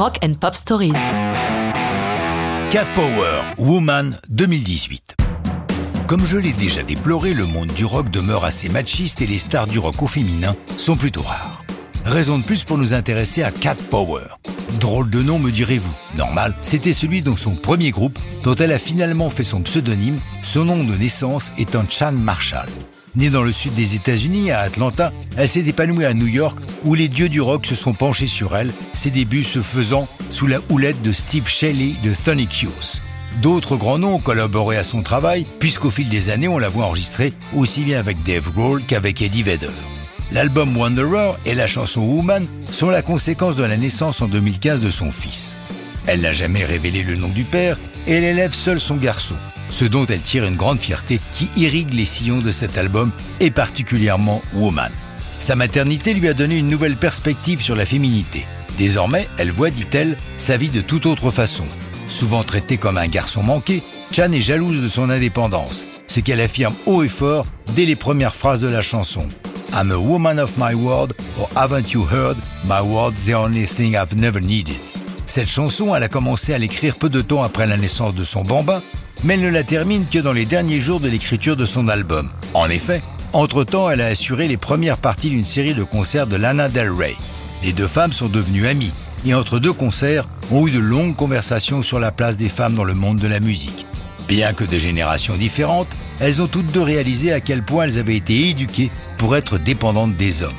Rock and Pop Stories. Cat Power, Woman 2018. Comme je l'ai déjà déploré, le monde du rock demeure assez machiste et les stars du rock au féminin sont plutôt rares. Raison de plus pour nous intéresser à Cat Power. Drôle de nom, me direz-vous. Normal, c'était celui dont son premier groupe, dont elle a finalement fait son pseudonyme, son nom de naissance étant Chan Marshall. Née dans le sud des États-Unis, à Atlanta, elle s'est épanouie à New York, où les dieux du rock se sont penchés sur elle, ses débuts se faisant sous la houlette de Steve Shelley de Sonic. D'autres grands noms ont collaboré à son travail, puisqu'au fil des années, on l'a voit enregistrer aussi bien avec Dave Grohl qu'avec Eddie Vedder. L'album Wanderer et la chanson Woman sont la conséquence de la naissance en 2015 de son fils. Elle n'a jamais révélé le nom du père et elle élève seule son garçon, ce dont elle tire une grande fierté qui irrigue les sillons de cet album et particulièrement Woman. Sa maternité lui a donné une nouvelle perspective sur la féminité. Désormais, elle voit, dit-elle, sa vie de toute autre façon. Souvent traitée comme un garçon manqué, Chan est jalouse de son indépendance, ce qu'elle affirme haut et fort dès les premières phrases de la chanson. I'm a woman of my word, or haven't you heard? My word's the only thing I've never needed. Cette chanson, elle a commencé à l'écrire peu de temps après la naissance de son bambin, mais elle ne la termine que dans les derniers jours de l'écriture de son album. En effet, entre-temps, elle a assuré les premières parties d'une série de concerts de Lana Del Rey. Les deux femmes sont devenues amies, et entre deux concerts, ont eu de longues conversations sur la place des femmes dans le monde de la musique. Bien que de générations différentes, elles ont toutes deux réalisé à quel point elles avaient été éduquées pour être dépendantes des hommes.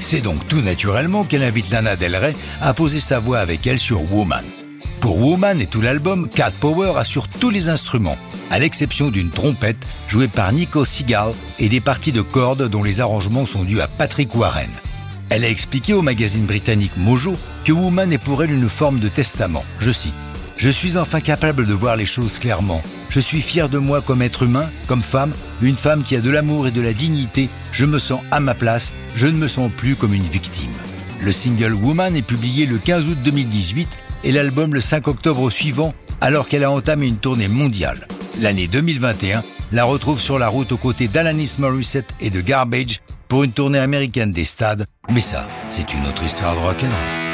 C'est donc tout naturellement qu'elle invite Lana Del Rey à poser sa voix avec elle sur Woman. Pour Woman et tout l'album, Cat Power assure tous les instruments, à l'exception d'une trompette jouée par Nico Seagal et des parties de cordes dont les arrangements sont dus à Patrick Warren. Elle a expliqué au magazine britannique Mojo que Woman est pour elle une forme de testament. Je cite je suis enfin capable de voir les choses clairement. Je suis fier de moi comme être humain, comme femme, une femme qui a de l'amour et de la dignité. Je me sens à ma place, je ne me sens plus comme une victime. Le single Woman est publié le 15 août 2018 et l'album le 5 octobre suivant alors qu'elle a entamé une tournée mondiale. L'année 2021 la retrouve sur la route aux côtés d'Alanis Morissette et de Garbage pour une tournée américaine des stades. Mais ça, c'est une autre histoire de rock'n'roll.